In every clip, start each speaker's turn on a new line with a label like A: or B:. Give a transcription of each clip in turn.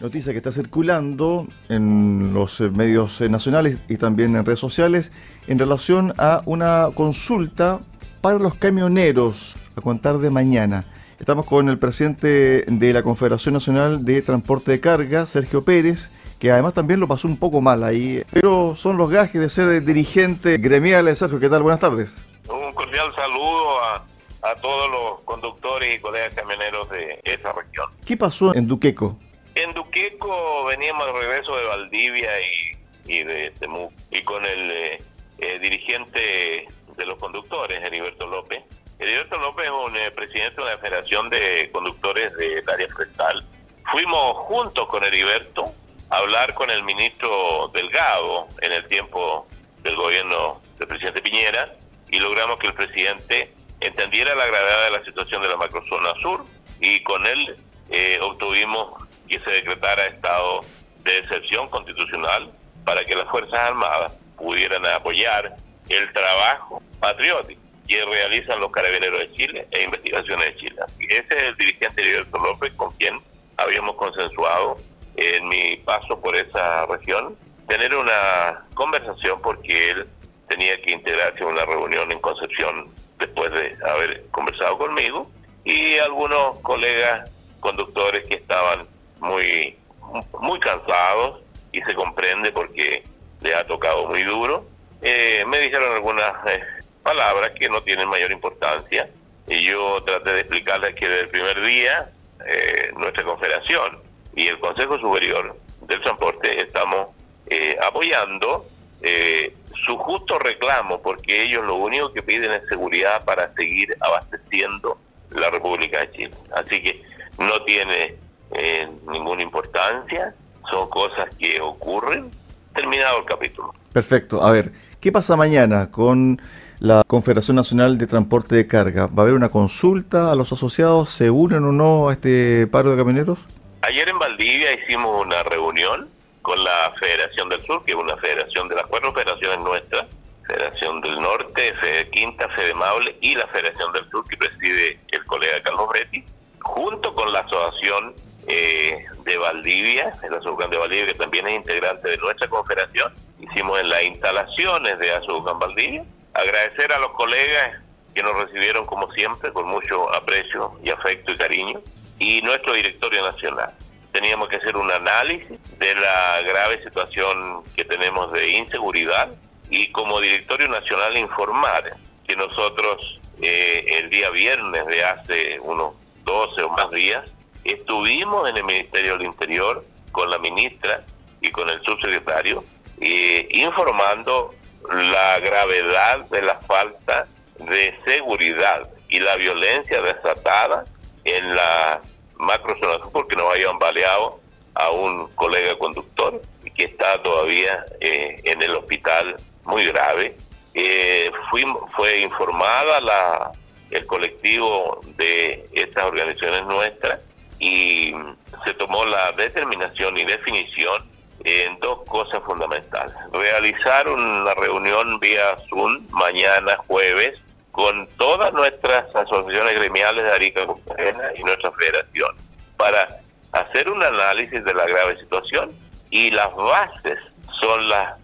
A: noticia que está circulando en los eh, medios eh, nacionales y también en redes sociales en relación a una consulta para los camioneros a contar de mañana. Estamos con el presidente de la Confederación Nacional de Transporte de Carga, Sergio Pérez, que además también lo pasó un poco mal ahí, pero son los gajes de ser dirigente gremial. Sergio, ¿qué tal? Buenas tardes.
B: Un cordial saludo a, todos los conductores y colegas camioneros de esa región.
A: ¿Qué pasó en Duqueco?
B: En Duqueco veníamos al regreso de Valdivia y, de Temuco, y con el eh, eh, dirigente de los conductores, Heriberto López. Heriberto López es un eh, presidente de la Federación de Conductores del área forestal. Fuimos juntos con Heriberto a hablar con el ministro Delgado en el tiempo del gobierno del presidente Piñera y logramos que el presidente entendiera la gravedad de la situación de la macrozona sur y con él obtuvimos que se decretara estado de excepción constitucional para que las Fuerzas Armadas pudieran apoyar el trabajo patriótico que realizan los carabineros de Chile e investigaciones de Chile. Ese es el dirigente Heriberto López con quien habíamos consensuado en mi paso por esa región tener una conversación porque él tenía que integrarse a una reunión en Concepción después de haber conversado conmigo y algunos colegas conductores que estaban muy, muy cansados y se comprende porque le ha tocado muy duro. Eh, me dijeron algunas eh, palabras que no tienen mayor importancia y yo traté de explicarles que desde el primer día eh, nuestra confederación y el Consejo Superior del Transporte estamos apoyando su justo reclamo porque ellos lo único que piden es seguridad para seguir abasteciendo la República de Chile. Así que no tiene eh, ninguna importancia, son cosas que ocurren. Terminado el capítulo.
A: Perfecto. A ver, ¿qué pasa mañana con la Confederación Nacional de Transporte de Carga? ¿Va a haber una consulta a los asociados? ¿Se unen o no a este paro de camioneros?
B: Ayer en Valdivia hicimos una reunión con la Federación del Sur, que es una federación de las cuatro federaciones nuestras, Federación del Norte, Fede Quinta, Fede Maule y la Federación del Sur que preside el colega Carlos Bretti, junto con la Asociación eh, de Valdivia, el Azulcán de Valdivia, que también es integrante de nuestra confederación. Hicimos en las instalaciones de Azulcán Valdivia. Agradecer a los colegas que nos recibieron como siempre, con mucho aprecio y afecto y cariño, y nuestro directorio nacional. Teníamos que hacer un análisis de la grave situación que tenemos de inseguridad y como directorio nacional informar que nosotros eh, el día viernes de hace unos 12 o más días Estuvimos en el Ministerio del Interior con la ministra y con el subsecretario eh, informando la gravedad de la falta de seguridad y la violencia desatada en la macrozona porque nos habían baleado a un colega conductor que está todavía eh, en el hospital muy grave. Eh, fue informada la, el colectivo de estas organizaciones nuestras y se tomó la determinación y definición en dos cosas fundamentales. Realizar una reunión vía Zoom mañana jueves con todas nuestras asociaciones gremiales de Arica y nuestra federación para hacer un análisis de la grave situación y las bases son las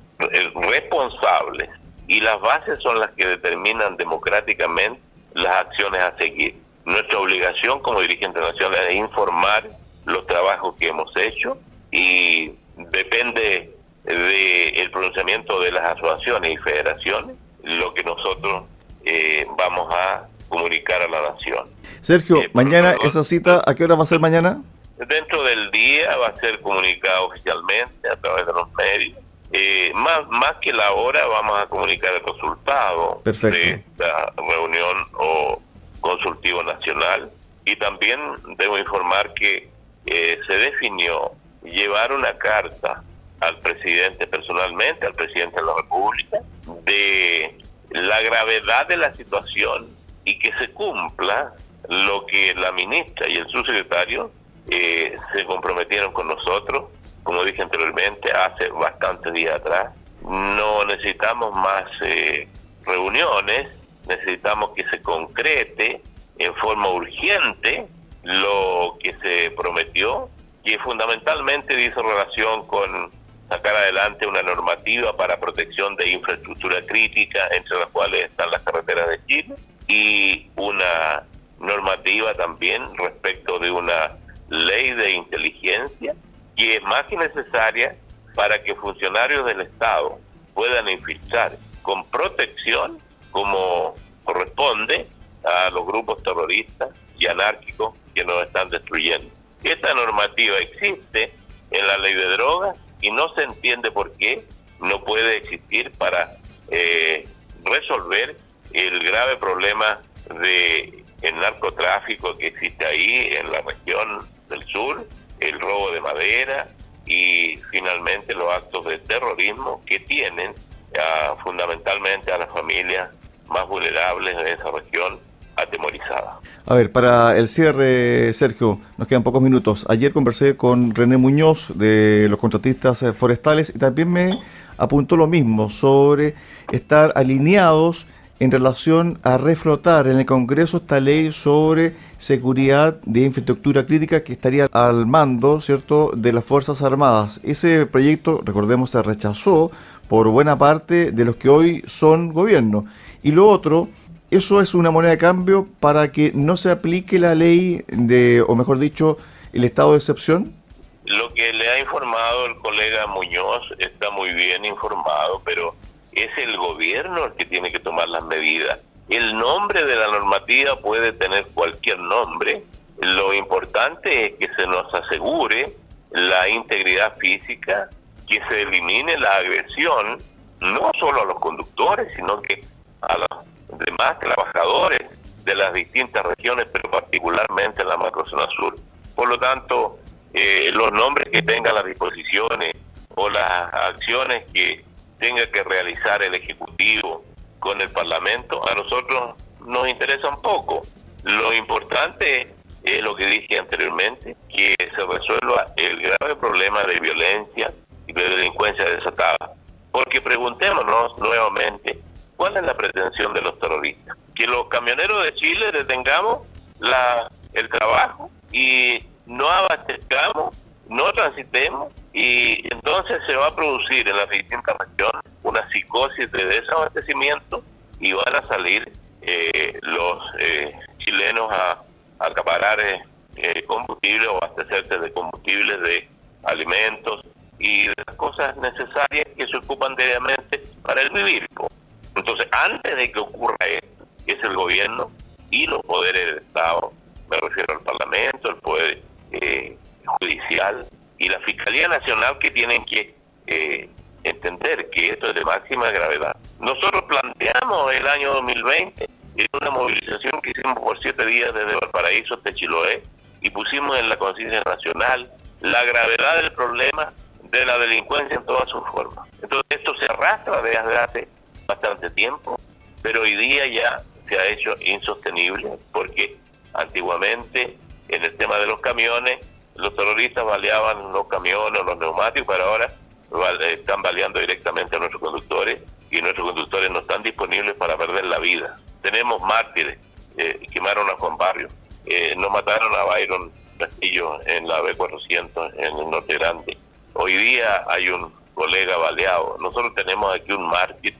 B: responsables y las bases son las que determinan democráticamente las acciones a seguir. Nuestra obligación como dirigente nacional es informar los trabajos que hemos hecho y depende del pronunciamiento de las asociaciones y federaciones lo que nosotros eh, vamos a comunicar a la nación.
A: Sergio, eh, mañana esa cita, ¿a qué hora va a ser mañana?
B: Dentro del día va a ser comunicado oficialmente a través de los medios. Eh, más, más que la hora vamos a comunicar el resultado de esta reunión o consultivo nacional y también debo informar que eh, se definió llevar una carta al presidente personalmente, al presidente de la República, de la gravedad de la situación y que se cumpla lo que la ministra y el subsecretario eh, se comprometieron con nosotros, como dije anteriormente, hace bastantes días atrás. No necesitamos más eh, reuniones, necesitamos que se concrete en forma urgente lo que se prometió que fundamentalmente dice relación con sacar adelante una normativa para protección de infraestructura crítica, entre las cuales están las carreteras de Chile, y una normativa también respecto de una ley de inteligencia que es más que necesaria para que funcionarios del Estado puedan infiltrar con protección como corresponde a los grupos terroristas y anárquicos que nos están destruyendo. Esta normativa existe en la ley de drogas y no se entiende por qué no puede existir para eh, resolver el grave problema de el narcotráfico que existe ahí en la región del sur, el robo de madera y finalmente los actos de terrorismo que tienen fundamentalmente a las familias más vulnerables de esa región atemorizada.
A: A ver, para el cierre, Sergio, nos quedan pocos minutos. Ayer conversé con René Muñoz de los contratistas eh, forestales y también me apuntó lo mismo sobre estar alineados en relación a reflotar en el Congreso esta ley sobre seguridad de infraestructura crítica que estaría al mando, ¿cierto?, de las Fuerzas Armadas. Ese proyecto, recordemos, se rechazó por buena parte de los que hoy son gobierno. Y lo otro, eso es una moneda de cambio para que no se aplique la ley de, o mejor dicho, el estado de excepción.
B: Lo que le ha informado el colega Muñoz está muy bien informado, pero es el gobierno el que tiene que tomar las medidas. El nombre de la normativa puede tener cualquier nombre. Lo importante es que se nos asegure la integridad física, que se elimine la agresión, no solo a los conductores, sino que a los demás trabajadores de las distintas regiones, pero particularmente en la macrozona sur. Por lo tanto, eh, los nombres que tengan las disposiciones o las acciones que tenga que realizar el Ejecutivo con el Parlamento, a nosotros nos interesa un poco. Lo importante es lo que dije anteriormente, que se resuelva el grave problema de violencia y de delincuencia desatada. Porque preguntémonos nuevamente, ¿cuál es la pretensión de los terroristas? Que los camioneros de Chile detengamos la, el trabajo y no abastezcamos, no transitemos y entonces se va a producir en las distintas regiones una psicosis de desabastecimiento y van a salir eh, los eh, chilenos a, acaparar eh, combustible o abastecerse de combustibles, de alimentos y de las cosas necesarias que se ocupan diariamente para el vivir. Entonces, antes de que ocurra esto, es el gobierno y los poderes del Estado, me refiero al Parlamento, el poder judicial, y la Fiscalía Nacional que tienen que eh, entender que esto es de máxima gravedad. Nosotros planteamos el año 2020 en una movilización que hicimos por siete días desde Valparaíso hasta Chiloé y pusimos en la conciencia nacional la gravedad del problema de la delincuencia en todas sus formas. Entonces esto se arrastra desde hace bastante tiempo, pero hoy día ya se ha hecho insostenible porque antiguamente en el tema de los camiones los terroristas baleaban los camiones, los neumáticos, pero ahora están baleando directamente a nuestros conductores y nuestros conductores no están disponibles para perder la vida. Tenemos mártires, eh, quemaron a Juan Barrio, eh, nos mataron a Byron Castillo en la B400 en el Norte Grande. Hoy día hay un colega baleado. Nosotros tenemos aquí un mártir,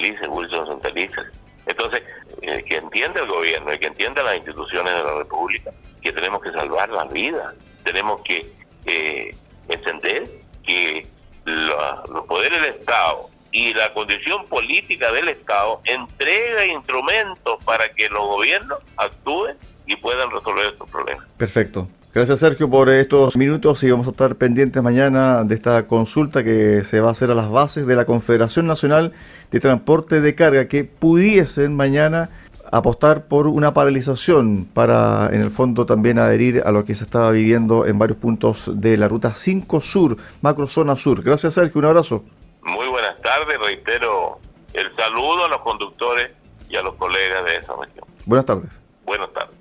B: Santelices, Wilson Santelices. Entonces, eh, que entienda el gobierno y que entienda las instituciones de la República que tenemos que salvar las vidas, tenemos que eh, entender que los poderes del Estado y la condición política del Estado entrega instrumentos para que los gobiernos actúen y puedan resolver estos problemas.
A: Perfecto. Gracias Sergio por estos minutos y vamos a estar pendientes mañana de esta consulta que se va a hacer a las bases de la Confederación Nacional de Transporte de Carga que pudiesen mañana apostar por una paralización para, en el fondo, también adherir a lo que se estaba viviendo en varios puntos de la Ruta 5 Sur, macro zona sur. Gracias, Sergio. Un abrazo.
B: Muy buenas tardes. Reitero el saludo a los conductores y a los colegas de esa región.
A: Buenas tardes.
B: Buenas tardes.